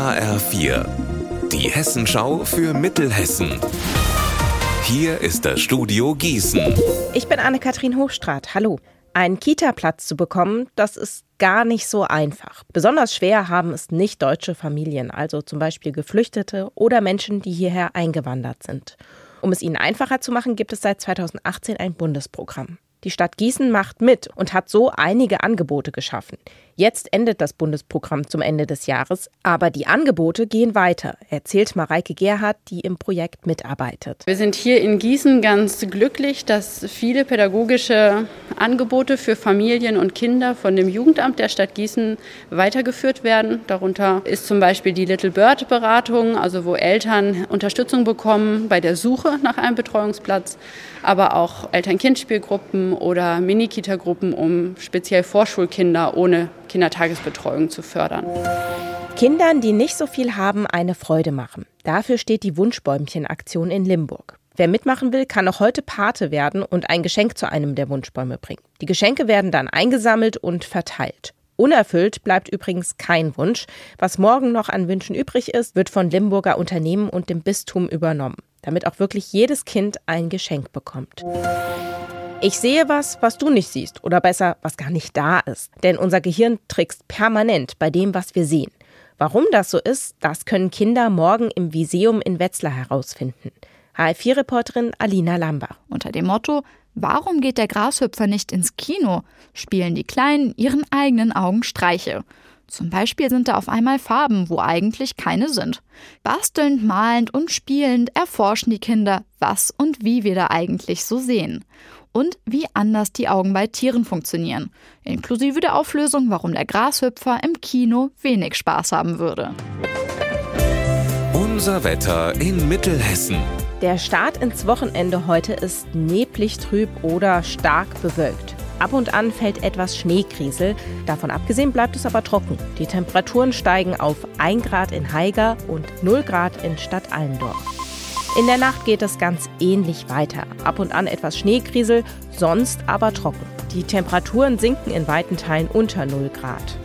HR4, die Hessenschau für Mittelhessen. Hier ist das Studio Gießen. Ich bin Anne-Kathrin Hochstrat. Hallo. Einen Kita-Platz zu bekommen, das ist gar nicht so einfach. Besonders schwer haben es nicht deutsche Familien, also zum Beispiel Geflüchtete oder Menschen, die hierher eingewandert sind. Um es ihnen einfacher zu machen, gibt es seit 2018 ein Bundesprogramm. Die Stadt Gießen macht mit und hat so einige Angebote geschaffen. Jetzt endet das Bundesprogramm zum Ende des Jahres, aber die Angebote gehen weiter, erzählt Mareike Gerhardt, die im Projekt mitarbeitet. Wir sind hier in Gießen ganz glücklich, dass viele pädagogische Angebote für Familien und Kinder von dem Jugendamt der Stadt Gießen weitergeführt werden. Darunter ist zum Beispiel die Little Bird Beratung, also wo Eltern Unterstützung bekommen bei der Suche nach einem Betreuungsplatz, aber auch Eltern-Kind-Spielgruppen oder Mini-Kita-Gruppen, um speziell Vorschulkinder ohne Kindertagesbetreuung zu fördern. Kindern, die nicht so viel haben, eine Freude machen. Dafür steht die Wunschbäumchen-Aktion in Limburg. Wer mitmachen will, kann noch heute Pate werden und ein Geschenk zu einem der Wunschbäume bringen. Die Geschenke werden dann eingesammelt und verteilt. Unerfüllt bleibt übrigens kein Wunsch. Was morgen noch an Wünschen übrig ist, wird von Limburger Unternehmen und dem Bistum übernommen, damit auch wirklich jedes Kind ein Geschenk bekommt. Ich sehe was, was du nicht siehst, oder besser, was gar nicht da ist. Denn unser Gehirn trickst permanent bei dem, was wir sehen. Warum das so ist, das können Kinder morgen im Viseum in Wetzlar herausfinden. HR4-Reporterin Alina Lambach. Unter dem Motto Warum geht der Grashüpfer nicht ins Kino? spielen die Kleinen ihren eigenen Augen Streiche. Zum Beispiel sind da auf einmal Farben, wo eigentlich keine sind. Bastelnd, malend und spielend erforschen die Kinder, was und wie wir da eigentlich so sehen und wie anders die Augen bei Tieren funktionieren, inklusive der Auflösung, warum der Grashüpfer im Kino wenig Spaß haben würde. Unser Wetter in Mittelhessen. Der Start ins Wochenende heute ist neblig trüb oder stark bewölkt. Ab und an fällt etwas Schneekriesel. Davon abgesehen bleibt es aber trocken. Die Temperaturen steigen auf 1 Grad in Haiger und 0 Grad in Stadt Allendorf. In der Nacht geht es ganz ähnlich weiter. Ab und an etwas Schneekriesel, sonst aber trocken. Die Temperaturen sinken in weiten Teilen unter 0 Grad.